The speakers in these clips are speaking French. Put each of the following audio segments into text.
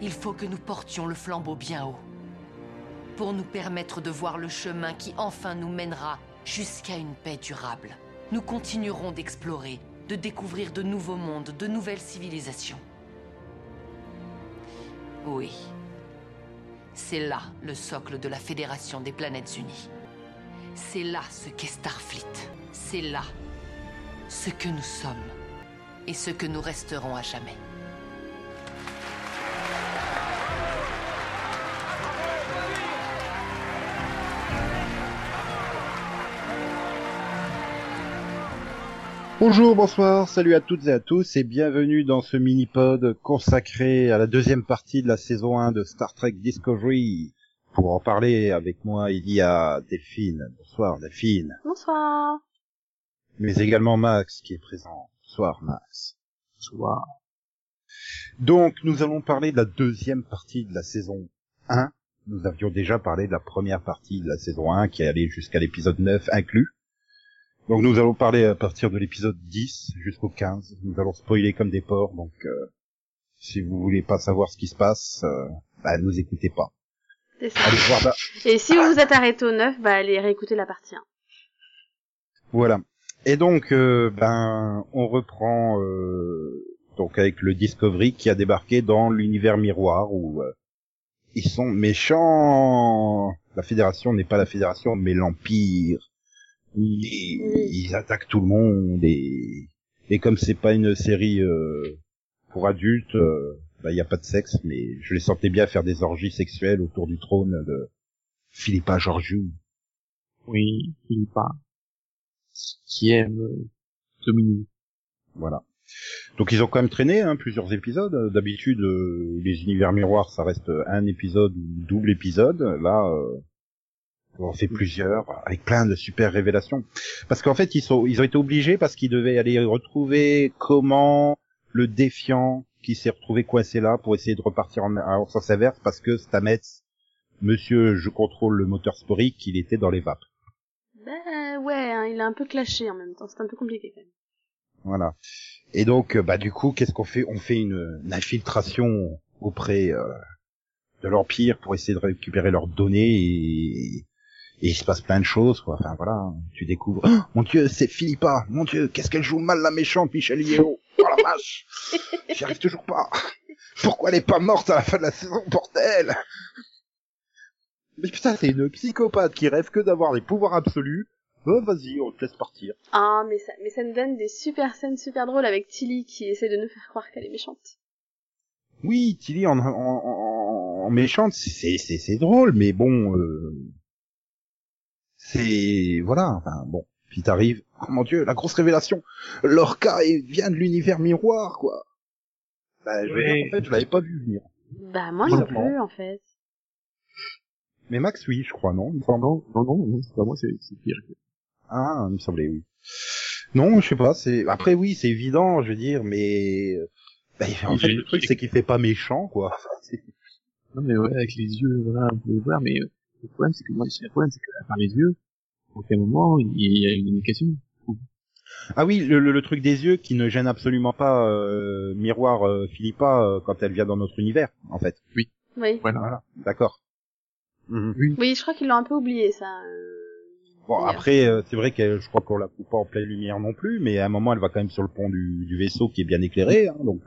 Il faut que nous portions le flambeau bien haut. Pour nous permettre de voir le chemin qui enfin nous mènera jusqu'à une paix durable. Nous continuerons d'explorer, de découvrir de nouveaux mondes, de nouvelles civilisations. Oui. C'est là le socle de la Fédération des Planètes Unies. C'est là ce qu'est Starfleet. C'est là ce que nous sommes et ce que nous resterons à jamais. Bonjour, bonsoir, salut à toutes et à tous et bienvenue dans ce mini-pod consacré à la deuxième partie de la saison 1 de Star Trek Discovery. Pour en parler avec moi, il y a Delphine. Bonsoir Delphine. Bonsoir. Mais également Max qui est présent. Bonsoir Max. Bonsoir. Donc nous allons parler de la deuxième partie de la saison 1. Nous avions déjà parlé de la première partie de la saison 1 qui est allée jusqu'à l'épisode 9 inclus. Donc nous allons parler à partir de l'épisode 10 jusqu'au 15. Nous allons spoiler comme des porcs, donc euh, si vous voulez pas savoir ce qui se passe, euh, bah nous écoutez pas. C'est ça. Allez voir là. Et si vous vous êtes arrêté au 9, bah allez réécouter la partie 1. Voilà. Et donc euh, ben on reprend euh, donc avec le Discovery qui a débarqué dans l'univers miroir où euh, ils sont méchants. La Fédération n'est pas la Fédération mais l'Empire. Ils, ils attaquent tout le monde et et comme c'est pas une série euh, pour adultes, euh, bah y a pas de sexe, mais je les sentais bien faire des orgies sexuelles autour du trône de Philippa Georgiou. Oui, Philippa. Qui aime euh, dominer. Voilà. Donc ils ont quand même traîné hein, plusieurs épisodes. D'habitude, euh, les univers miroirs, ça reste un épisode ou double épisode. Là, euh, on en fait plusieurs avec plein de super révélations. Parce qu'en fait, ils sont, ils ont été obligés parce qu'ils devaient aller retrouver comment le défiant qui s'est retrouvé coincé là pour essayer de repartir en, en sens inverse parce que Stamets, Monsieur, je contrôle le moteur sporique, il était dans les vapes. Bah ouais, hein, il a un peu clashé en même temps, c'est un peu compliqué quand même. Voilà. Et donc, euh, bah du coup, qu'est-ce qu'on fait? On fait une, une infiltration auprès euh, de l'Empire pour essayer de récupérer leurs données et, et il se passe plein de choses, quoi. Enfin voilà, hein. tu découvres. Oh, mon Dieu, c'est Philippa. Mon Dieu, qu'est-ce qu'elle joue mal la méchante Michel Yeo. Oh la vache, j'y arrive toujours pas. Pourquoi elle est pas morte à la fin de la saison, bordel? Mais putain, c'est une psychopathe qui rêve que d'avoir des pouvoirs absolus. Oh, vas-y, on te laisse partir. Ah, mais ça, mais ça nous donne des super scènes super drôles avec Tilly qui essaie de nous faire croire qu'elle est méchante. Oui, Tilly en, en, en, en méchante, c'est c'est c'est drôle, mais bon, euh, c'est voilà, enfin bon. Puis t'arrives, oh mon dieu, la grosse révélation, Lorca vient de l'univers miroir, quoi. Bah, je veux Ouais. dire, en fait, je l'avais pas vu venir. Bah moi non plus en fait. Mais Max, oui, je crois, non? Il me semble. Non, non, non, non, c'est pas moi, c'est pire. Ah, il me semblait, oui. Non, je sais pas. C'est après, oui, c'est évident, je veux dire, mais bah, en Il fait, le truc, c'est qu'il fait pas méchant, quoi. Non, mais ouais, avec les yeux, voilà, on peut voir, mais euh, le problème, c'est que moi, le problème, c'est qu'à part les yeux, à aucun moment, il y a une indication. Ah oui, le, le- le truc des yeux qui ne gêne absolument pas euh, Miroir euh, Philippa euh, quand elle vient dans notre univers, en fait. Oui. Voilà. Voilà, d'accord. Mhm. Oui. Oui, je crois qu'ils l'ont un peu oublié ça. euh, Bon, après, euh, c'est vrai que je crois qu'on la coupe pas en pleine lumière non plus, mais à un moment, elle va quand même sur le pont du, du vaisseau qui est bien éclairé, hein, donc...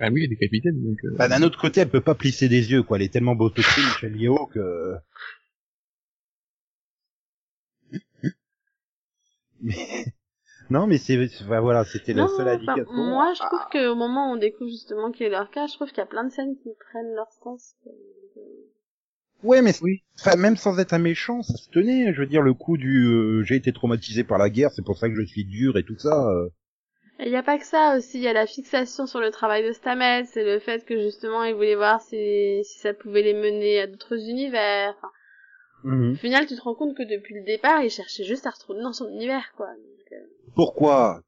Ah oui, il y a des capitaines, donc... Euh, bah, d'un autre côté, elle peut pas plisser des yeux, quoi. Elle est tellement botoxée, Michel Yeo, que... Mais... Non, mais c'est... enfin, voilà, c'était la Non, seule enfin, indication. moi je Ah, trouve qu'au moment où on découvre justement qu'il est leur cas, je trouve qu'il y a plein de scènes qui prennent leur sens. Ouais, mais Oui. enfin, même sans être un méchant, ça se tenait. Je veux dire, le coup du euh, j'ai été traumatisé par la guerre, c'est pour ça que je suis dur et tout ça. euh. Et il n'y a pas que ça aussi, il y a la fixation sur le travail de Stamets, c'est le fait que justement il voulait voir si, si ça pouvait les mener à d'autres univers. Enfin, Mhm. Au final, tu te rends compte que depuis le départ, il cherchait juste à retrouver dans son univers, quoi. Donc, euh, Pourquoi?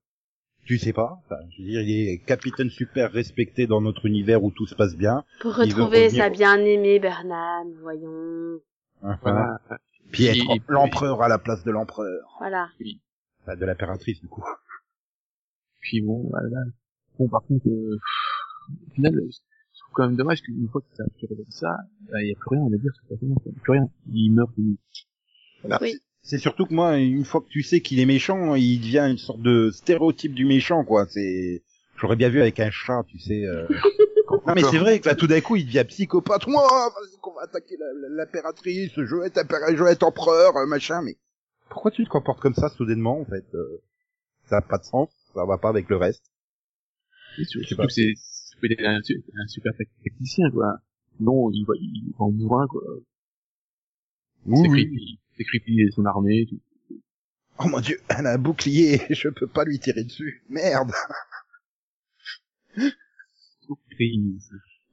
Tu sais pas. Enfin, je veux dire, il est capitaine super respecté dans notre univers où tout se passe bien. pour retrouver sa bien-aimée Bernard, voyons. Enfin, Voilà. Puis être Et- l'empereur à la place de l'empereur. Voilà. Enfin, de l'impératrice, du coup. Puis bon, voilà. Bon, par contre, euh, au final, je trouve quand même dommage qu'une fois que ça a fait comme ça, bah, il y a plus rien à dire sur le personnage, quoi. plus rien. Il meurt, il... Voilà. Oui. C'est surtout que moi, une fois que tu sais qu'il est méchant, il devient une sorte de stéréotype du méchant, quoi. C'est, j'aurais bien vu avec un chat, tu sais. euh. non mais c'est vrai que là, tout d'un coup, il devient psychopathe. Moi, vas-y qu'on va attaquer l'impératrice, je vais être je vais être empereur, euh, machin. Mais pourquoi tu te comportes comme ça soudainement, en fait euh, Ça n'a pas de sens, ça va pas avec le reste. Surtout pas. que c'est, un, su- un super tacticien, quoi. Non, il va, il va en bourrin, quoi. C'est creepy. C'est creepy son armée, tout. Oh mon dieu, elle a un bouclier, je peux pas lui tirer dessus. Merde.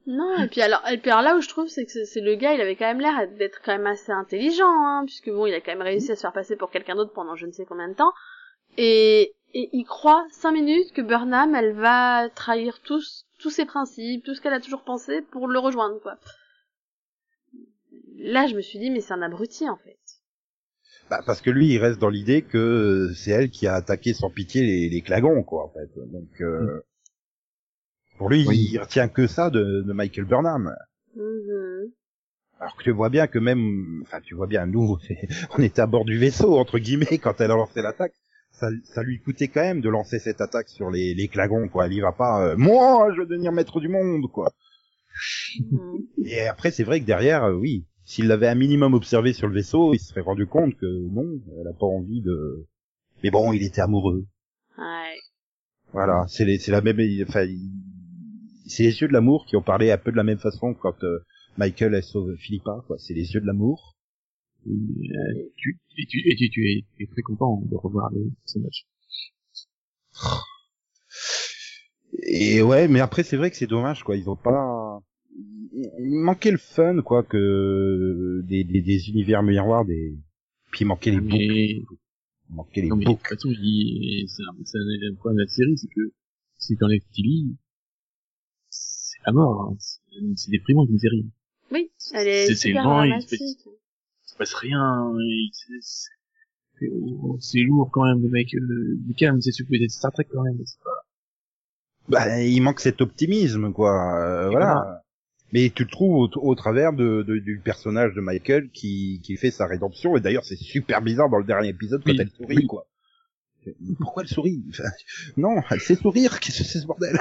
Non, et puis alors, et puis alors là où je trouve, c'est que c'est- c'est le gars, il avait quand même l'air d'être quand même assez intelligent, hein, puisque bon, il a quand même réussi à se faire passer pour quelqu'un d'autre pendant je ne sais combien de temps, et, et il croit cinq minutes que Burnham, elle va trahir tous, tous ses principes, tout ce qu'elle a toujours pensé pour le rejoindre, quoi. Là, je me suis dit, mais c'est un abruti, en fait. Bah, parce que lui, il reste dans l'idée que c'est elle qui a attaqué sans pitié les, les Clagons, quoi, en fait. Donc, euh, pour lui, Oui. il retient que ça de, de Michael Burnham. Mhm. Alors que tu vois bien que même, enfin, tu vois bien, nous, on était à bord du vaisseau, entre guillemets, quand elle a lancé l'attaque. Ça, ça lui coûtait quand même de lancer cette attaque sur les, les Clagons, quoi. Elle y va pas, euh, moi, je veux devenir maître du monde, quoi. Mhm. Et après, c'est vrai que derrière, euh, oui, s'il l'avait un minimum observé sur le vaisseau, il se serait rendu compte que non, elle a pas envie de. Mais bon, il était amoureux. Ouais. Voilà, c'est les- c'est la même, enfin, il- c'est les yeux de l'amour qui ont parlé un peu de la même façon quand euh, Michael elle sauve Philippa, quoi. C'est les yeux de l'amour. Et, euh, tu, et tu, et tu, tu es, tu es très content de revoir les personnages. Et ouais, mais après c'est vrai que c'est dommage, quoi. Ils ont pas. Il manquait le fun, quoi, que des, des, des univers miroirs, des. Puis il manquait les boucles. Mais, Il manquait les non, mais de toute façon, c'est un, c'est un, un problème de la série, c'est que si t'enlèves Tilly, c'est la mort, hein. C'est- c'est déprimant une série. Oui, elle est C'est- c'est super lent, passe rien, c'est, lourd quand même, le mec, euh, du calme, c'est super d'être Star Trek quand même, pas, Bah, il manque cet optimisme, quoi. euh, voilà. voilà. Mais tu le trouves au, au travers de, de- du personnage de Michael qui, qui fait sa rédemption. Et d'ailleurs, c'est super bizarre dans le dernier épisode quand Oui, elle sourit, oui. quoi. Pourquoi elle sourit? Enfin, Non, elle sait sourire. Qu'est-ce que c'est ce bordel?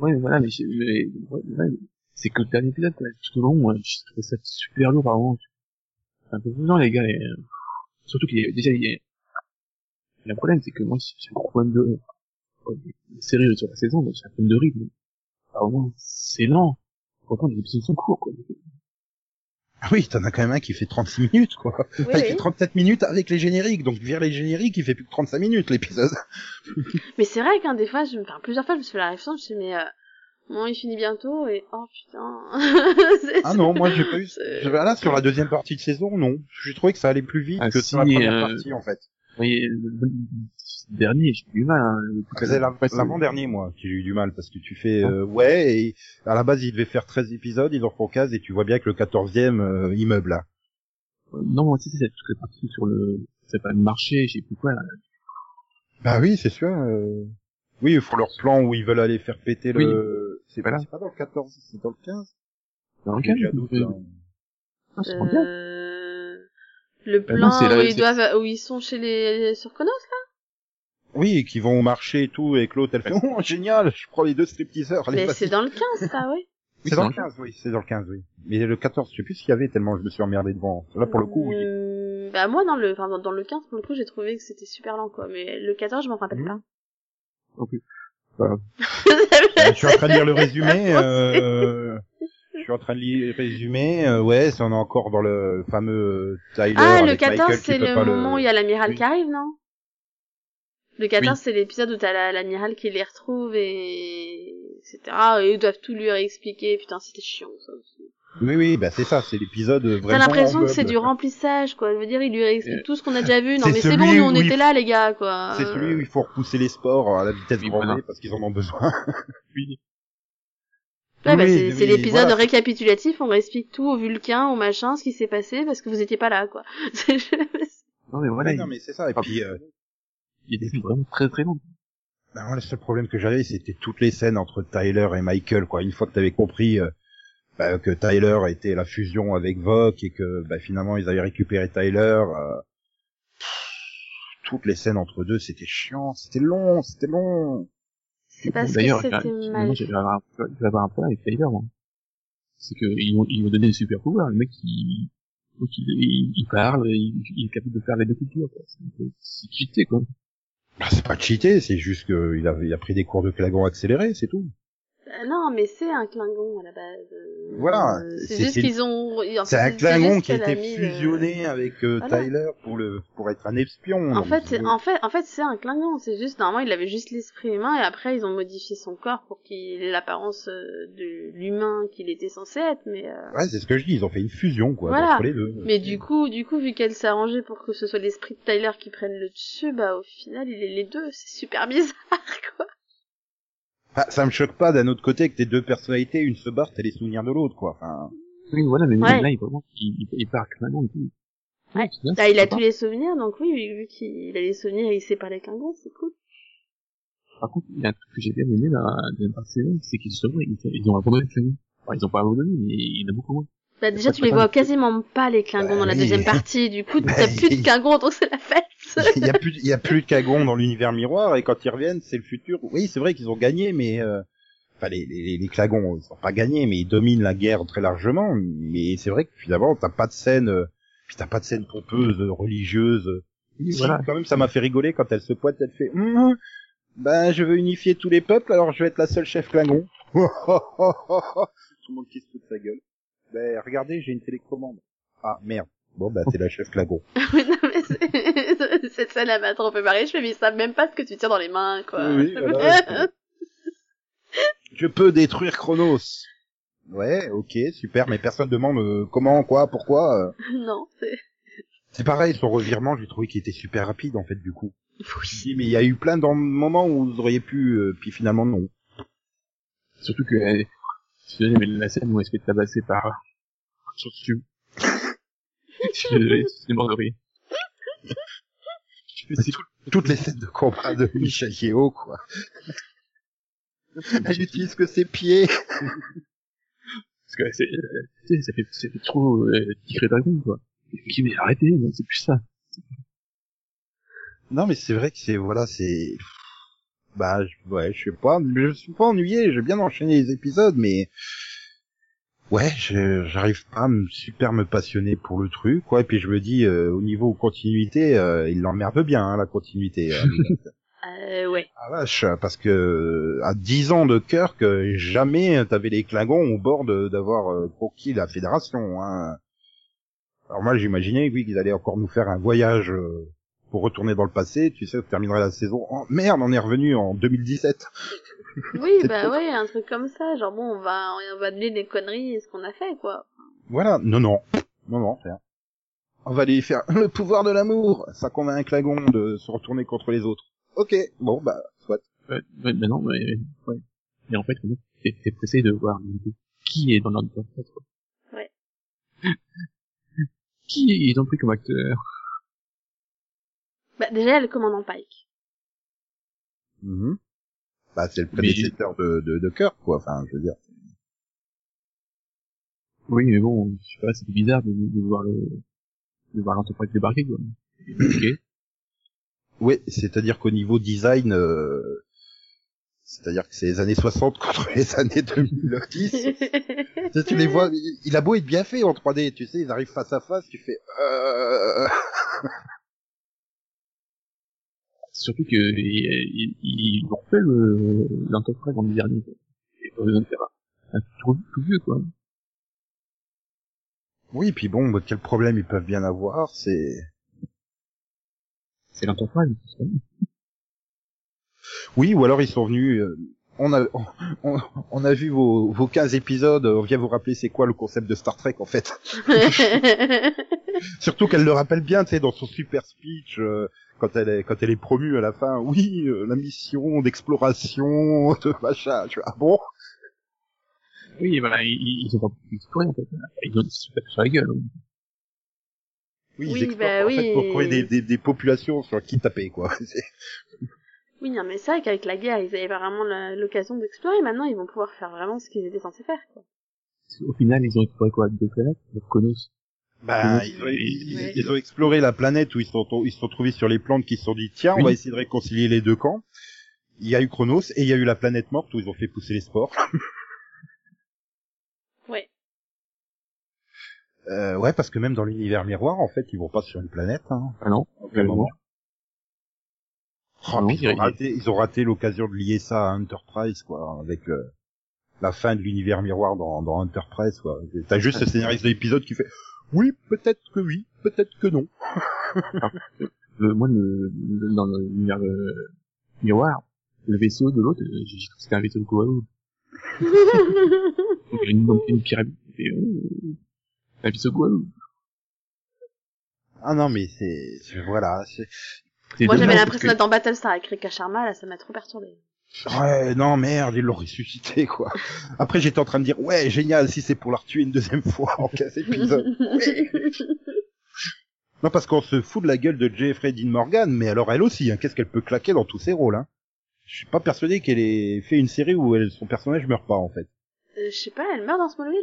Ouais, mais voilà, mais, mais ouais, ouais, c'est que le dernier épisode, quoi. Tout au long, je trouvais ça super lourd, par moment. C'est un peu pesant, les gars, et, euh, surtout qu'il y a, déjà, il y a, le problème, c'est que moi, j'ai un gros problème de, euh, de série sur la saison, donc j'ai un problème de rythme. Alors, moi, c'est lent. Pourtant, les épisodes sont courts, quoi. Ah Oui, t'en as quand même un qui fait 36 minutes, quoi. Oui, Enfin, il fait 37 minutes avec les génériques. Donc, vers les génériques, il fait plus que 35 minutes, l'épisode. Mais c'est vrai qu'un des fois, je me, enfin, plusieurs fois, je me suis fait la réflexion, je me suis dit, mais, euh, bon, il finit bientôt, et, oh putain. Ah non, moi, j'ai pas eu... je- Là, sur la deuxième partie de saison, non. J'ai trouvé que ça allait plus vite Ah, que si, sur la première euh, partie, en fait. Oui, le, le dernier, j'ai eu du mal, hein. le- C'est la- après, c'est- l'avant-dernier, moi, qui j'ai eu du mal, parce que tu fais, euh, ouais, et à la base, il devait faire 13 épisodes, ils en font 15, et tu vois bien que le 14e, euh, immeuble, là. Non, moi, tu sais, c'est toute la partie sur le, c'est pas le marché, je sais plus quoi, là. Bah oui, c'est sûr. euh. Oui, ils font leur plan où ils veulent aller faire péter le... C'est pas, c'est pas dans le 14, c'est dans le 15 Dans le J'ai cas, déjà doute, hein. Ah, c'est bien. Euh, le Euh, plan non, c'est où la- ils doivent, où ils sont chez les, sur Konos, là? Oui, et qui vont au marché et tout, et que l'autre, elle fait, oh, génial, je prends les deux stripteaseurs, Mais c'est dans le 15, ça, oui. C'est dans le 15, oui, c'est dans le 15, oui. Mais le 14, je sais plus ce qu'il y avait tellement je me suis emmerdé devant. Là, pour le coup, oui. Hum, Bah, moi, dans le, enfin, dans, le 15, pour le coup, j'ai trouvé que c'était super lent, quoi. Mais le 14, je m'en rappelle Mhm. pas. Euh, je suis en train de lire le résumé, euh... Je suis en train de lire le résumé, euh, ouais, on est encore dans le fameux Tyler ah, le avec 14, Michael qui c'est le moment où il y a l'amiral Oui. qui arrive, non? Le 14, Oui. c'est l'épisode où t'as la- l'amiral qui les retrouve et etc. Et ils doivent tout lui réexpliquer. Putain, c'était chiant, ça aussi. Oui, oui, bah c'est ça, c'est l'épisode vraiment... T'as l'impression que c'est du remplissage, quoi. Je veux dire, il lui réexplique Euh, tout ce qu'on a déjà vu. Non, mais c'est bon, nous, on était là, les gars, quoi. C'est celui où il faut repousser les sports à la vitesse Oui, voilà. parce qu'ils en ont besoin. Oui. Ouais, bah, Oui, c'est oui, l'épisode voilà. récapitulatif, on réexplique tout au vulcain, au machin, ce qui s'est passé parce que vous étiez pas là, quoi. C'est- Non, mais voilà, il non, mais c'est ça, et Ah, puis... euh, il y a des films vraiment très très longs. Ben, moi, le seul problème que j'avais, c'était toutes les scènes entre Tyler et Michael, quoi. Une fois que t'avais compris euh, bah, que Tyler était la fusion avec Vok et que bah, finalement ils avaient récupéré Tyler, euh, toutes les scènes entre deux, c'était chiant, c'était long, c'était long. C'est parce que D'ailleurs, c'était mal. avoir un problème avec Tyler, moi. C'est qu'ils ont, ils ont donné des super pouvoirs. Le mec, il, donc il, il, il parle, il, il est capable de faire les deux cultures, C'est cheaté, quoi. Bah, c'est pas cheaté, c'est juste qu'il a, il a pris des cours de clagon accéléré, c'est tout. Euh, non, mais c'est un Klingon à la base. Euh, Voilà, euh, c'est- juste qu'ils ont. C'est un Klingon qui a été le- fusionné avec euh, Voilà. Tyler pour le pour être un espion. En fait, c'est- euh, en fait, en fait, c'est un Klingon. C'est juste normalement, il avait juste l'esprit humain et après ils ont modifié son corps pour qu'il ait l'apparence euh, de l'humain qu'il était censé être. Mais euh, ouais, c'est ce que je dis, ils ont fait une fusion quoi Voilà. entre les deux. mais du coup, du coup, vu qu'elle s'est arrangée pour que ce soit l'esprit de Tyler qui prenne le dessus, bah au final, il est les deux. C'est super bizarre, quoi. Enfin, ça me choque pas d'un autre côté que tes deux personnalités, une se barre, t'as les souvenirs de l'autre quoi. Enfin, Oui, voilà, mais Ouais. là, il, vraiment, il, il, il part Klingon et tout. Ouais. bien, Là, c'est il a tous les souvenirs, donc oui, vu qu'il a les souvenirs et il sait parler Klingon, c'est cool. Par contre, il y a un truc que j'ai bien aimé dans la saison, c'est qu'ils justement, ils, ils ont abandonné le Klingon. Enfin, ils ont pas abandonné, mais il y en a beaucoup moins. Bah déjà, tu les vois quasiment pas les Klingons Bah dans la oui. deuxième partie. Du coup, Bah, t'as plus de Klingons, donc c'est la fête. Il y a plus, il y a plus de Kagon dans l'univers miroir et quand ils reviennent, c'est le futur. Oui, c'est vrai qu'ils ont gagné, mais euh, enfin les les, les Klagons, ils ont pas gagné, mais ils dominent la guerre très largement. Mais c'est vrai que finalement, t'as pas de scène, euh, puis t'as pas de scène pompeuse, religieuse. Voilà. quand même, ça m'a fait rigoler quand elle se pointe, elle fait, Hum, ben je veux unifier tous les peuples, alors je vais être la seule chef Klingon. Tout le monde qui se fout de sa gueule. Ben regardez, j'ai une télécommande. Ah merde. Bon bah c'est la chef Klingon. Cette scène, elle m'a trop fait marrer. Je fais, mais ils savent même pas ce que tu tiens dans les mains, quoi. Oui, voilà. Je peux détruire Chronos. Ouais, ok, super, mais personne demande euh, comment, quoi, pourquoi. euh. non, c'est... C'est pareil, son revirement, j'ai trouvé qu'il était super rapide en fait du coup. Oui. Mais il y a eu plein de moments où vous auriez pu, euh, puis finalement non. Surtout que, euh, désolé, mais la scène où elle se fait tabasser par, sur dessus. je suis c'est mort de rire. C'est tout- toutes les scènes de combat de Michel Yeo, quoi. Elle utilise que ses pieds. Parce que c'est, euh, ça fait, ça fait trop, euh, Tigre Dragon, quoi. Qui mais arrêtez, c'est plus ça. Non, mais c'est vrai que c'est, voilà, c'est, bah, ouais, je sais pas, je suis pas ennuyé, j'ai bien enchaîné les épisodes, mais, ouais, je- j'arrive pas à me, super me passionner pour le truc, quoi, et puis je me dis, euh, au niveau continuité, euh, il l'emmerde bien, hein, la continuité. hein. Euh, ouais. ah vache, parce que, à 10 ans de Kirk, euh, jamais t'avais les Klingons au bord d'avoir euh, conquis la Fédération, hein. Alors moi, j'imaginais, oui, qu'ils allaient encore nous faire un voyage, euh, pour retourner dans le passé, tu sais, on terminerait la saison. Oh, merde, on est revenu en 2017. Oui, bah ouais, un truc comme ça. Genre bon, on va, on va donner des conneries et ce qu'on a fait, quoi. Voilà. Non, non. Non, non, rien. On va aller faire le pouvoir de l'amour. Ça convainc un Klagon de se retourner contre les autres. Ok. Bon, bah, soit. Ouais, ouais, bah non, mais, ouais. Et en fait, t'es, t'es pressé de voir qui est dans l'ordre de fait, quoi. Ouais. qui ils ont pris comme acteur Bah déjà, le commandant Pike. Mhm. Bah, c'est le Mais- prédécesseur de, de, de Kirk, quoi. Enfin, je veux dire. Oui, mais bon, je sais pas, c'était bizarre de, de voir le, de voir l'entreprise débarquer, quoi. Ok. Oui, c'est-à-dire qu'au niveau design, euh, c'est-à-dire que c'est les années 60 contre les années 2010. Tu sais, tu les vois, il il a beau être bien fait en 3D, tu sais, ils arrivent face à face, tu fais, euh... Surtout que, ils, ont fait le, en dernier. Et pas besoin de faire un tout, tout vieux, quoi. Oui, puis bon, bah, quel problème ils peuvent bien avoir, c'est... C'est l'entreprise, c'est ça. Oui, ou alors ils sont venus, euh, on a, on, on a vu vos, vos 15 épisodes, on vient vous rappeler c'est quoi le concept de Star Trek en fait. Surtout qu'elle le rappelle bien, tu sais, dans son super speech, euh, quand elle est, quand elle est promue à la fin, oui, euh, la mission d'exploration, de machin, tu vois, ah bon? Oui, voilà, ils, ils ont pas pu explorer, en fait. Ils ont se tapé sur la gueule. hein. Oui, Oui, ils explorent bah en fait pour trouver des, des, des populations sur qui taper, quoi. Oui, non, mais c'est vrai qu'avec la guerre, ils avaient vraiment l'occasion d'explorer. Maintenant, ils vont pouvoir faire vraiment ce qu'ils étaient censés faire, quoi. Au final, ils ont exploré quoi Deux planètes? Le Konos. Bah, Oui. ils, ont, ils- Ouais. ils ont exploré la planète où ils se sont, ils se sont trouvés sur les plantes qui se sont dit, tiens, on Oui. va essayer de réconcilier les deux camps. Il y a eu Chronos et il y a eu la planète morte où ils ont fait pousser les spores. Ouais. Euh, ouais, parce que même dans l'univers miroir, en fait, ils vont pas sur une planète. Hein, Ah non moment. Oh, non, y ils, ont raté, ils ont raté l'occasion de lier ça à Enterprise, quoi, avec euh, la fin de l'univers miroir dans, dans Enterprise, quoi. T'as juste le scénariste de l'épisode qui fait, oui, peut-être que oui, peut-être que non. le, moi, le, le- dans l'univers euh, miroir, le vaisseau de l'autre, euh, j'ai cru que c'était un vaisseau de. Donc, une, une pyramide. Et, euh, un vaisseau de Koalo. Ah non, mais c'est, voilà, c'est, C'est Moi, j'avais l'impression d'être dans Battlestar avec Rika Sharma, là, ça m'a trop perturbé. Ouais, non, merde, ils l'ont ressuscité, quoi. Après, j'étais en train de dire, ouais, génial, si c'est pour la retuer une deuxième fois en 15 épisodes. Ouais. Non, parce qu'on se fout de la gueule de Jeffrey Dean Morgan, mais alors elle aussi, hein, qu'est-ce qu'elle peut claquer dans tous ses rôles, hein? Je suis pas persuadé qu'elle ait fait une série où elle, son personnage meurt pas, en fait. Euh, je sais pas, elle meurt dans Smallville?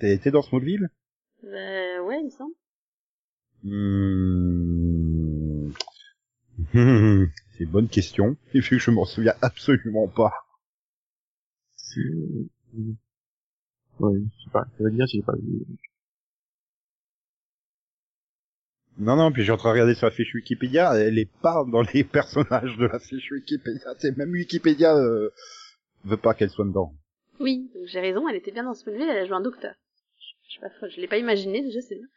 T'es t'es dans Smallville? Euh, ouais, il me semble. Hmm. C'est une bonne question. Et vu que je m'en souviens absolument pas. euh, ouais, je sais pas, ça veut dire, j'ai pas vu. Non, non, puis j'ai en train de regarder sur la fiche Wikipédia, elle est pas dans les personnages de la fiche Wikipédia. C'est même Wikipédia euh, veut pas qu'elle soit dedans. Oui, j'ai raison, elle était bien dans Smallville, elle a joué un docteur. Je suis pas folle, je l'ai pas imaginé, déjà, c'est bien.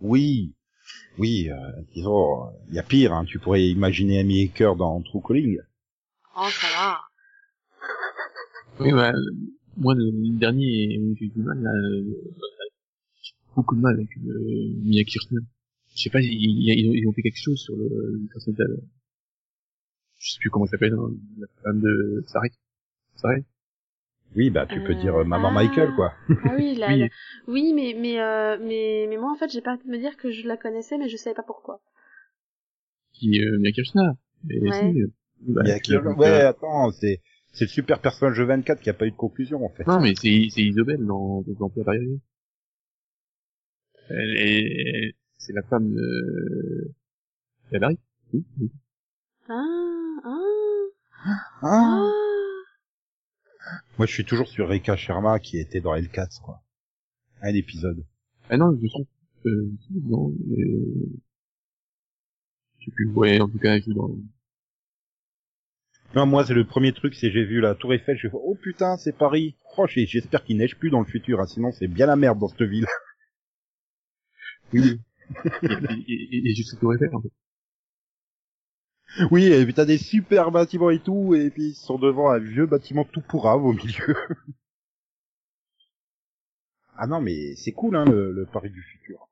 Oui, oui, euh, disons, il y a pire. Hein. Tu pourrais imaginer Amy Aker dans True Calling. oh, ça va. Oui, bah, euh, moi, le, dernier, j'ai eu du mal, là, euh, j'ai beaucoup de mal avec euh, Mia Kirshner. Je sais pas, ils, ont- ils ont fait quelque chose sur le, le personnage de, je sais plus comment elle s'appelle, hein, la femme de Sarek. Sarek? Oui, bah tu peux Euh, dire euh, Maman ah. Michael, quoi. Ah oui, là, Oui. là- oui, mais mais euh, mais mais moi en fait j'ai pas de me dire que je la connaissais, mais je savais pas pourquoi. Qui, euh, Mia Kirshner. Et Ouais. euh, bah, Il y a c'est- qui- Ouais, attends, c'est c'est le super personnage de 24 qui a pas eu de conclusion, en fait. Non, mais c'est, c'est Isobel dans, dans Vampire Diaries. Elle est, c'est la femme de, Calvary. Oui, oui. Ah ah Ah. ah. Moi, je suis toujours sur Reka Sharma qui était dans L4, quoi. Un épisode. Ah non, je trompe. Euh, non, euh, je sais plus. Ouais, en tout cas, je dans, Non, moi, c'est le premier truc, c'est j'ai vu la Tour Eiffel, je fais, oh putain, c'est Paris. Oh, j'ai- j'espère qu'il neige plus dans le futur, hein, sinon c'est bien la merde dans cette ville. oui, et, et, et, et juste Tour Eiffel, en fait. Oui, et puis t'as des super bâtiments et tout, et puis ils sont devant un vieux bâtiment tout pourrave au milieu. ah non, mais c'est cool, hein, le, le Paris du futur.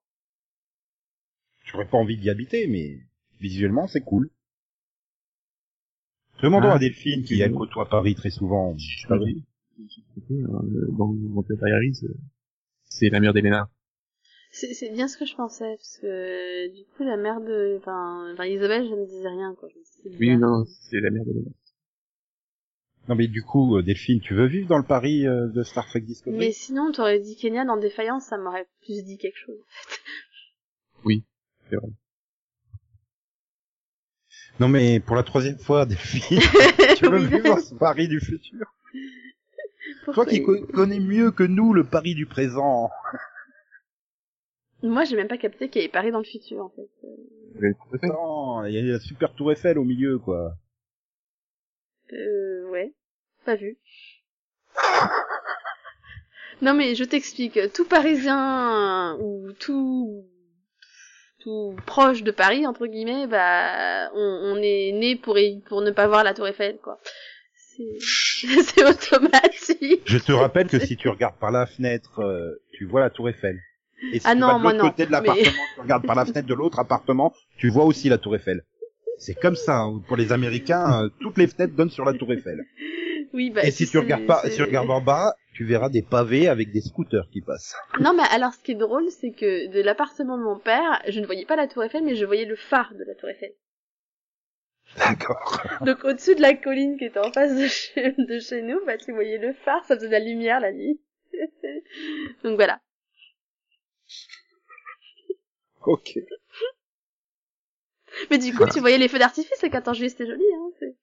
J'aurais pas envie d'y habiter, mais visuellement, c'est cool. Demandons Ah, à Delphine, qui elle côtoie Paris très souvent. Je sais pas, j'ai- j'ai compris, hein, dans euh, c'est la mère d'Elena. C'est c'est bien ce que je pensais parce que du coup la mère de enfin enfin Isabelle je ne disais rien quoi. Oui, bizarre. non, c'est la mère d'Elena. Non, mais du coup, euh, Delphine, tu veux vivre dans le Paris euh, de Star Trek Discovery? Mais sinon t'aurais dit Kenya dans Défaillance, ça m'aurait plus dit quelque chose. C'est vrai. Non, mais pour la troisième fois, Delphine, tu veux Oui. vivre dans ce Paris du futur? Pourquoi Toi qui co- connais mieux que nous le Paris du présent. Moi j'ai même pas capté qu'il y avait Paris dans le futur en fait. Euh, Non, il y a la super tour Eiffel au milieu, quoi. Euh, ouais, pas vu. non mais je t'explique, tout Parisien ou tout tout proche de Paris entre guillemets, bah on, on est né pour y- pour ne pas voir la Tour Eiffel quoi. C'est c'est automatique. Je te rappelle que si tu regardes par la fenêtre, euh, tu vois la tour Eiffel. Et si Ah tu non, vas de l'autre non, côté de mais- l'appartement, tu regardes par la fenêtre de l'autre appartement, tu vois aussi la tour Eiffel. C'est comme ça, hein. pour les Américains, euh, toutes les fenêtres donnent sur la tour Eiffel. Oui bah Et si tu regardes pas, si tu regardes en bas, tu tu verras des pavés avec des scooters qui passent. Non, mais alors, ce qui est drôle, c'est que de l'appartement de mon père, je ne voyais pas la tour Eiffel, mais je voyais le phare de la tour Eiffel. D'accord. Donc, au-dessus de la colline qui était en face de chez, de chez nous, bah, tu voyais le phare, ça faisait de la lumière la nuit. Donc voilà. Ok. Mais du coup, tu voyais les feux d'artifice le 14 juillet, c'était joli, hein. c'est-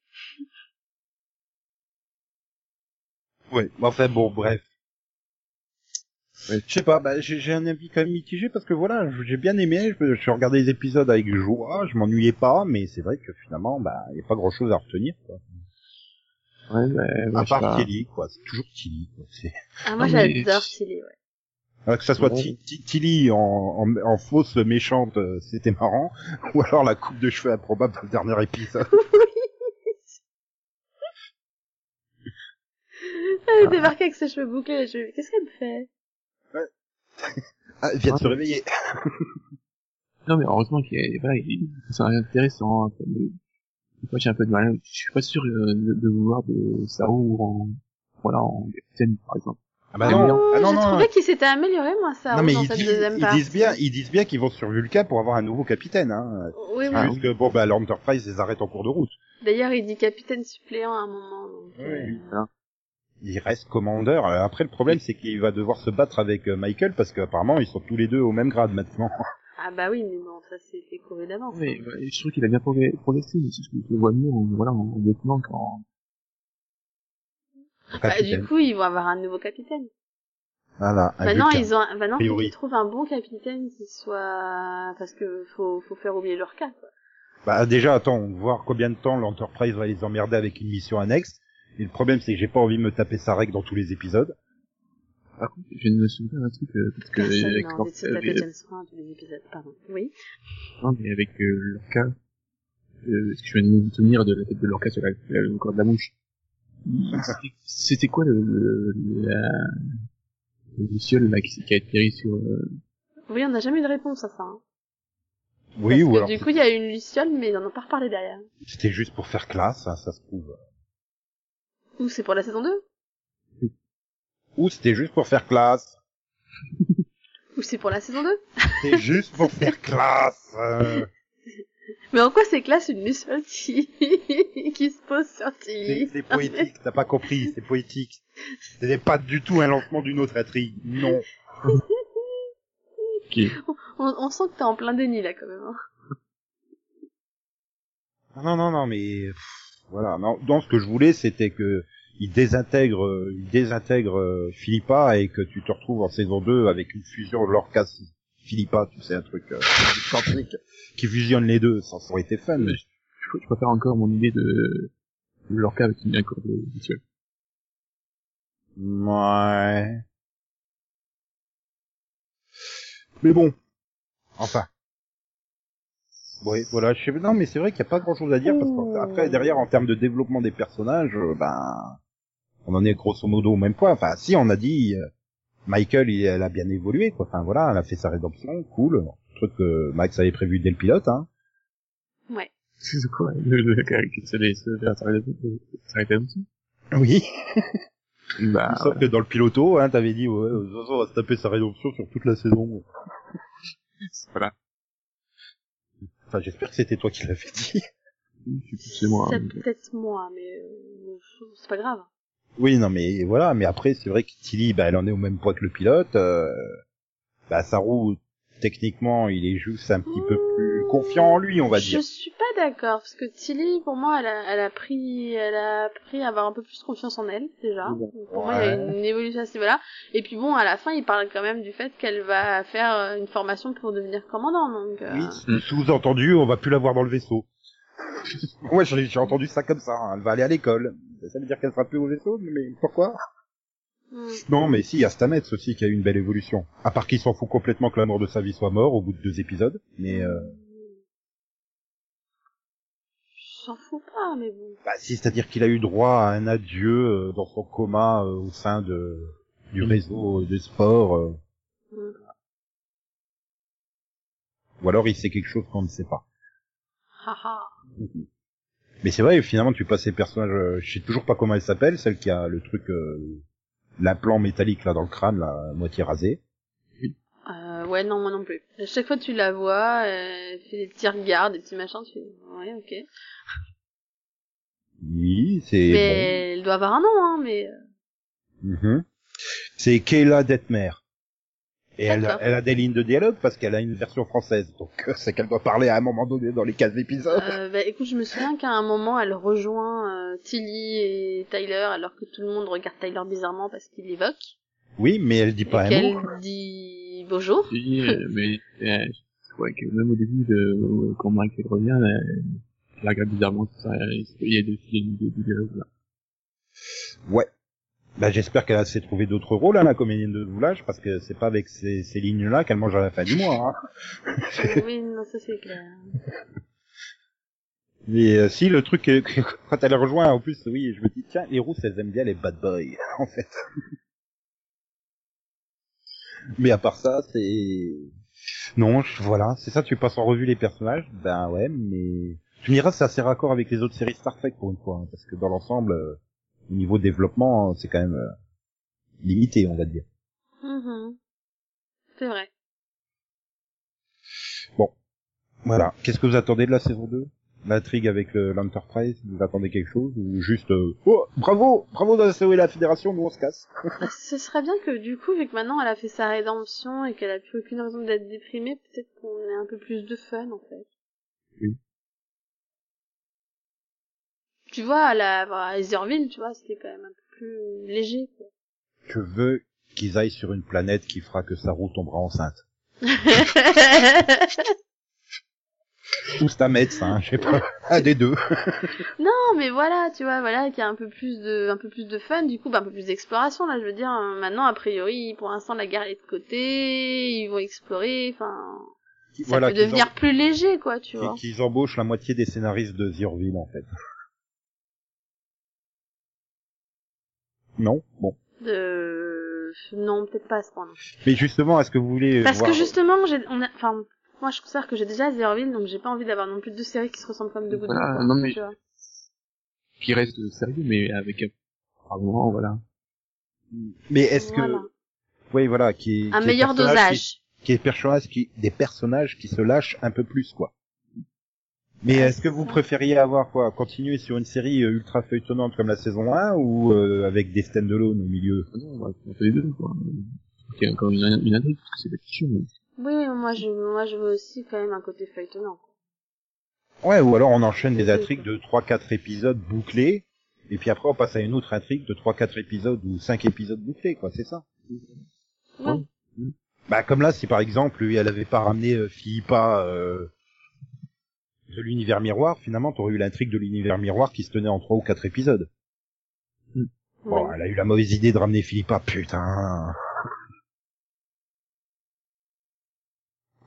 Ouais. Enfin bon, bref. Ouais. Je sais pas, bah, j'ai j'ai un avis quand même mitigé parce que voilà, j'ai bien aimé, je, je regardais les épisodes avec joie, je m'ennuyais pas, mais c'est vrai que finalement, bah, y a pas grand chose à retenir, quoi. Ouais, moi, À part. Tilly, quoi. C'est toujours Tilly, quoi. C'est- Ah, moi, Non, mais- j'adore Tilly, ouais. Alors que ça soit Tilly en, fausse méchante, euh, c'était marrant, ou alors la coupe de cheveux improbable dans le dernier épisode. Elle débarquait avec ses cheveux bouclés, je qu'est-ce qu'elle me fait? Ah, elle vient de se Ouais. réveiller. Non, mais heureusement qu'il y a, voilà, il c'est intéressant. hein, mais Moi, j'ai un peu de mal. Je suis pas sûr euh, de, de vouloir de Saru en, voilà, en capitaine, par exemple. Ah bah Ah non, non, ah non, j'ai non, trouvé qu'il s'était amélioré, moi, ça, non mais dans ils, cette disent, deuxième ils partie. disent bien, ils disent bien qu'ils vont sur Vulca pour avoir un nouveau capitaine. Hein. Oui, oui. Ah, Juste que bon bah l'Enterprise les arrête en cours de route. D'ailleurs, il dit capitaine suppléant à un moment, donc, euh, Oui. Il reste commandeur. Euh, Après le problème c'est qu'il va devoir se battre avec euh, Michael parce qu'apparemment ils sont tous les deux au même grade maintenant. Ah bah oui, mais bon, ça c'était couru d'avance. Mais ouais, je trouve qu'il a bien progressé, c'est ce que je le vois mieux voilà, en lieutenant qu'en, Bah, du coup, ils vont avoir un nouveau capitaine. Voilà. Maintenant, ils ont, maintenant, faut qu'ils trouvent un bon capitaine qui soit, parce que faut, faut faire oublier leur cas, quoi. Bah déjà attends, voir combien de temps l'Enterprise va les emmerder avec une mission annexe. Et le problème c'est que j'ai pas envie de me taper sa règle dans tous les épisodes. par contre, je me souviens d'un truc, euh, parce que, Personne avec n'a envie de se taper avec- James Bond tous les épisodes, pardon. Oui. non, mais avec euh, leur cas, euh, parce que je viens de me souvenir de la tête de leur cas sur la, la- le corps de la mouche? C'était- quoi le, le, la, le luciole, là, qui, qui a atterri sur, euh, Oui, on n'a jamais eu de réponse à ça. hein. Oui, Parce ou que alors du coup, il y a eu une luciole, mais ils en ont pas reparlé derrière. c'était juste pour faire classe, hein, ça se trouve. Ou c'est pour la saison 2 Ou c'était juste pour faire classe. Ou c'est pour la saison 2 C'était juste pour faire classe. euh. Mais en quoi c'est classe une luciole qui, qui se pose sur Tilly c'est poétique, t'as pas compris, c'est poétique. Ce n'est pas du tout un lancement d'une autre étrie, non. on, on sent que t'es en plein déni là quand même. hein. Non, non, non, mais pff, voilà. Non, donc ce que je voulais, c'était que il désintègre, il désintègre euh, Philippa et que tu te retrouves en saison 2 avec une fusion de Lorca Philippa, tu sais, un truc euh, excentrique, qui fusionne les deux. Ça, ça aurait été fun. Mais je, je préfère encore mon idée de, de leur cas avec une un corps de luciole. Ouais. Mais bon. Enfin. Oui, voilà, je sais, non, mais c'est vrai qu'il n'y a pas grand chose à dire parce qu'après, derrière, en termes de développement des personnages, euh, ben, on en est grosso modo au même point. Enfin, si, on a dit, euh, Michael, il, elle a bien évolué, quoi. Enfin, voilà, elle a fait sa rédemption, cool. Truc que Max avait prévu dès le pilote, hein. Ouais. C'est quoi? Oui. Bah, Sauf que dans le piloto, hein, t'avais dit, ouais, de toute façon, on va se taper sa rédemption sur toute la saison. voilà. Enfin, j'espère que c'était toi qui l'avais dit. C'est moi. C'est hein. peut-être moi, mais euh, c'est pas grave. Oui, non, mais voilà, mais après, c'est vrai que Tilly, bah, elle en est au même point que le pilote. Euh, bah, Saru, techniquement, il est juste un petit peu plus confiant en lui, on va Je dire. suis pas d'accord parce que Tilly, pour moi, elle a, elle a pris, elle a appris à avoir un peu plus confiance en elle déjà. Ouais. Pour moi, il y a une évolution à ce niveau-là. Et puis bon, à la fin, il parle quand même du fait qu'elle va faire euh, une formation pour devenir commandant. Donc, euh, Oui, sous-entendu, on va plus la voir dans le vaisseau. Moi, j'ai j'ai entendu ça comme ça. hein. Elle va aller à l'école. Ça veut dire qu'elle sera plus au vaisseau, mais pourquoi hmm. Non, mais si, il y a Stamets aussi qui a eu une belle évolution. À part qu'il s'en fout complètement que l'amour de sa vie soit mort au bout de deux épisodes. Mais euh, je s'en fous pas, mais bon. bah, si, c'est-à-dire qu'il a eu droit à un adieu euh, dans son coma euh, au sein de du Mm. réseau des sports. euh. Hmm. Ou alors il sait quelque chose qu'on ne sait pas. Haha. Mais c'est vrai, finalement, tu passes ces personnages, euh, je sais toujours pas comment elle s'appelle, celle qui a le truc, euh, l'implant métallique là dans le crâne, à moitié rasé. Euh, ouais, non, moi non plus. À chaque fois que tu la vois, euh, elle fait des petits regards, des petits machins, tu fais, ouais, ok. Oui, c'est Mais elle doit avoir un nom, hein, mais... bon. Mhm. C'est Kayla Detmer. Et elle, elle a des lignes de dialogue parce qu'elle a une version française. Donc euh, c'est qu'elle doit parler à un moment donné dans les 15 épisodes. Euh, bah, écoute, je me souviens qu'à un moment, elle rejoint euh, Tilly et Tyler, alors que tout le monde regarde Tyler bizarrement parce qu'il l'évoque. Oui, mais elle dit Et pas un qu'elle mot. dit bonjour. Si, euh, mais euh, je crois que même au début, de, quand Michael revient, elle la regarde bizarrement, tout ça, il y a des, des, des dialogues, là. Ouais. Bah, j'espère qu'elle a s'est trouvé d'autres rôles, hein, la comédienne de doublage, parce que c'est pas avec ces, ces lignes-là qu'elle mange à la fin du mois. Hein. oui, non, ça c'est clair. Mais euh, si, le truc, quand elle rejoint, en plus, oui, je me dis, tiens, les rousses, elles aiment bien les bad boys, en fait. Mais à part ça, c'est... Non, je- voilà, c'est ça, tu passes en revue les personnages, ben ouais, mais... Tu me diras, c'est assez raccord avec les autres séries Star Trek, pour une fois, hein, parce que dans l'ensemble, euh, niveau développement, c'est quand même euh, limité, on va dire. Mhm. C'est vrai. Voilà. Qu'est-ce que vous attendez de la saison 2 L'intrigue avec le- l'Enterprise, vous attendez quelque chose Ou juste, euh, oh, bravo, bravo d'avoir sauvé la Fédération, nous on se casse Ah, Ce serait bien que du coup, vu que maintenant elle a fait sa rédemption et qu'elle a plus aucune raison d'être déprimée, peut-être qu'on ait un peu plus de fun en fait. Oui. Tu vois, à la à Etherville, tu vois, c'était quand même un peu plus léger. Quoi. Je veux qu'ils aillent sur une planète qui fera que Saru tombera enceinte. Ou Stamets, hein, je sais pas. Un des deux. non, mais voilà, tu vois, voilà, qu'il y a un peu plus de, un peu plus de fun, du coup, bah, un peu plus d'exploration. Là, je veux dire, euh, maintenant, a priori, pour l'instant, la guerre est de côté, ils vont explorer, enfin, ça voilà, peut devenir plus léger, quoi, tu vois. qu'ils- embauchent la moitié des scénaristes de Zierville, en fait. Non Bon. De... Non, peut-être pas à ce point-là. Mais justement, est-ce que vous voulez Parce voir... que justement, j'ai, on a, enfin, moi je considère que j'ai déjà Zerville, donc j'ai pas envie d'avoir non plus deux séries qui se ressemblent comme deux gouttes Voilà, non, mais- tu vois. Qui reste sérieux, mais avec un, moment, voilà. Mais est-ce que... Voilà. Oui, voilà, qui... Un qui meilleur qui- dosage. qui est personnage qui des personnages qui se lâchent un peu plus quoi. Mais est-ce que vous préfériez avoir quoi Continuer sur une série euh, ultra feuilletonnante comme la saison 1 ou euh, avec des stand-alone au milieu? Ah Non, on fait les deux, quoi. Il y a encore une, une intrigue, parce que c'est la fiction, mais Oui, moi je, moi je veux aussi quand même un côté feuilletonnant. quoi. Ouais, ou alors on enchaîne des intrigues de 3-4 épisodes bouclés et puis après on passe à une autre intrigue de 3-4 épisodes ou 5 épisodes bouclés quoi, c'est ça? Ouais. Bah comme là si par exemple lui, elle avait pas ramené euh, Philippa euh, de l'univers miroir, finalement t'aurais eu l'intrigue de l'univers miroir qui se tenait en 3 ou 4 épisodes. Bon, Ouais. elle a eu la mauvaise idée de ramener Philippa, putain.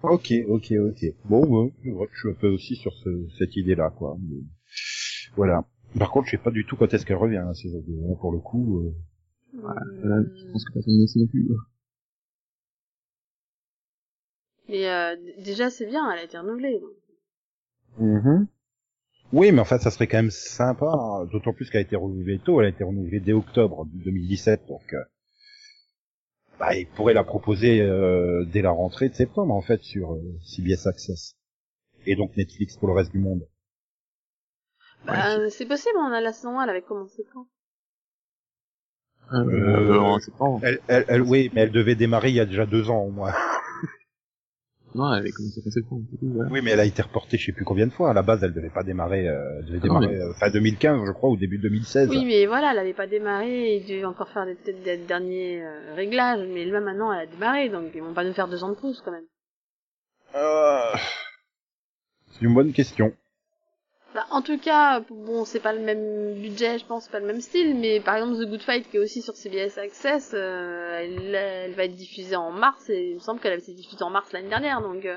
Ok, ok, ok. Bon, ouais, je suis un peu aussi sur ce, cette idée-là, quoi. Mais, voilà. Par contre, je sais pas du tout quand est-ce qu'elle revient, la saison 2. hein, Pour le coup, euh, voilà, je pense que personne ne sait plus. Mais euh, déjà c'est bien, elle a été renouvelée. donc. Mhm. Oui, mais en fait, ça serait quand même sympa, hein, d'autant plus qu'elle a été renouvelée tôt, elle a été renouvelée dès octobre 2017, donc euh, bah, il pourrait la proposer euh, dès la rentrée de septembre, en fait, sur euh, CBS Access. Et donc Netflix pour le reste du monde. Bah, c'est possible, on a la saison 1, elle avait commencé quand? Euh, Euh, en septembre. Elle, elle, elle, oui, mais elle devait démarrer il y a déjà deux ans au moins. Non, elle avait commencé septembre, voilà. Oui, mais elle a été reportée je sais plus combien de fois. À la base, elle devait pas démarrer, euh, elle devait Ah démarrer euh, fin 2015, je crois, ou début 2016. Oui, mais voilà, elle avait pas démarré, il devait encore faire des, peut-être des derniers euh, réglages, mais là maintenant elle a démarré, donc ils vont pas nous faire deux ans de plus quand même. Euh, C'est une bonne question. Bah, en tout cas, bon, c'est pas le même budget, je pense, pas le même style, mais par exemple The Good Fight qui est aussi sur CBS Access, euh, elle, elle va être diffusée en mars, et il me semble qu'elle avait été diffusée en mars l'année dernière, donc euh,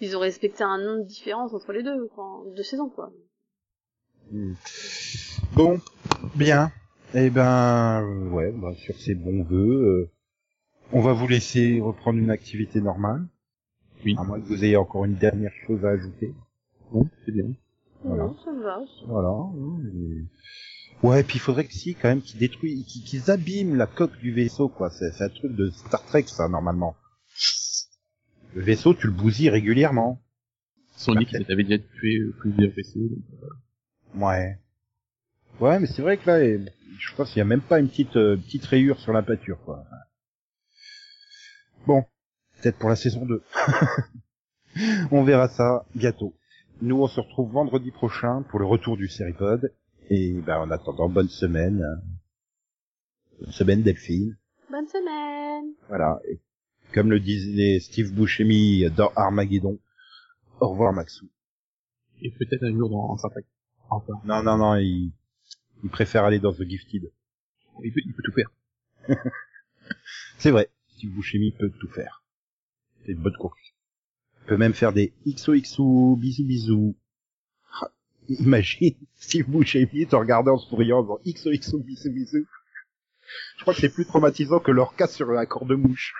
ils ont respecté un an de différence entre les deux, quoi, deux saisons, quoi. Bon, bien. Eh ben, euh, ouais, bah, sur ces bons vœux, euh, on va vous laisser reprendre une activité normale. Oui. À moins que vous ayez encore une dernière chose à ajouter. Bon, c'est bien. Voilà. Non, ça me va. Voilà. Et Ouais, puis il faudrait que si, quand même, qu'ils détruisent, qu'ils abîment la coque du vaisseau, quoi. C'est c'est un truc de Star Trek, ça, normalement. Le vaisseau, tu le bousilles régulièrement. Son dit qu'il avait déjà tué euh, plusieurs vaisseaux. donc, euh, Ouais. Ouais, mais c'est vrai que là, je pense qu'il y a même pas une petite euh, petite rayure sur la pâture, quoi. Bon, peut-être pour la saison 2. on verra ça bientôt. Nous, on se retrouve vendredi prochain pour le retour du Seripod. Et ben, en attendant, bonne semaine. hein. Bonne semaine, Delphine. Bonne semaine. Voilà. Et comme le disait Steve Buscemi dans Armageddon, au revoir Maxou. Et peut-être un jour dans Star. Enfin, Non, non, non, il, il préfère aller dans The Gifted. il peut, il peut tout faire. C'est vrai, Steve Buscemi peut tout faire. C'est une bonne conclusion. Peut même faire des XOXO, bisous bisous. Ah, Imagine Steve Buscemi te regardant en souriant en disant XOXO, bisous bisous. Je crois que c'est plus traumatisant que leur casse sur un accord de mouche.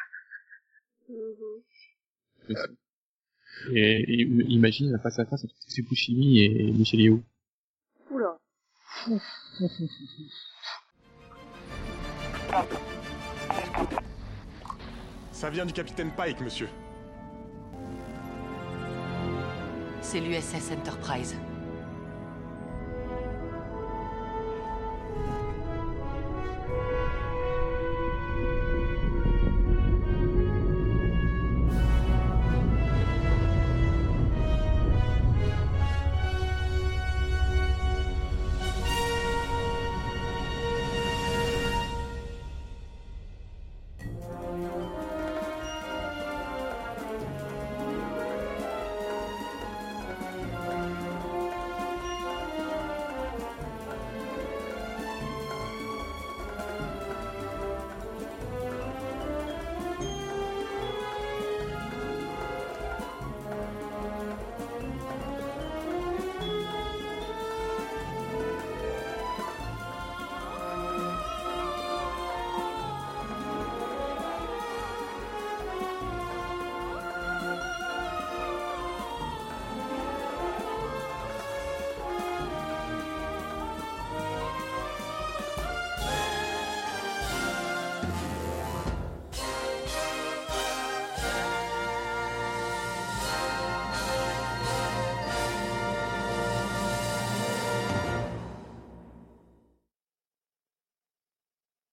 Mhm. Et, et imagine la face à face entre Steve Buscemi et Michel Yeo. Oula. Ça vient du capitaine Pike, monsieur. C'est l'USS Enterprise.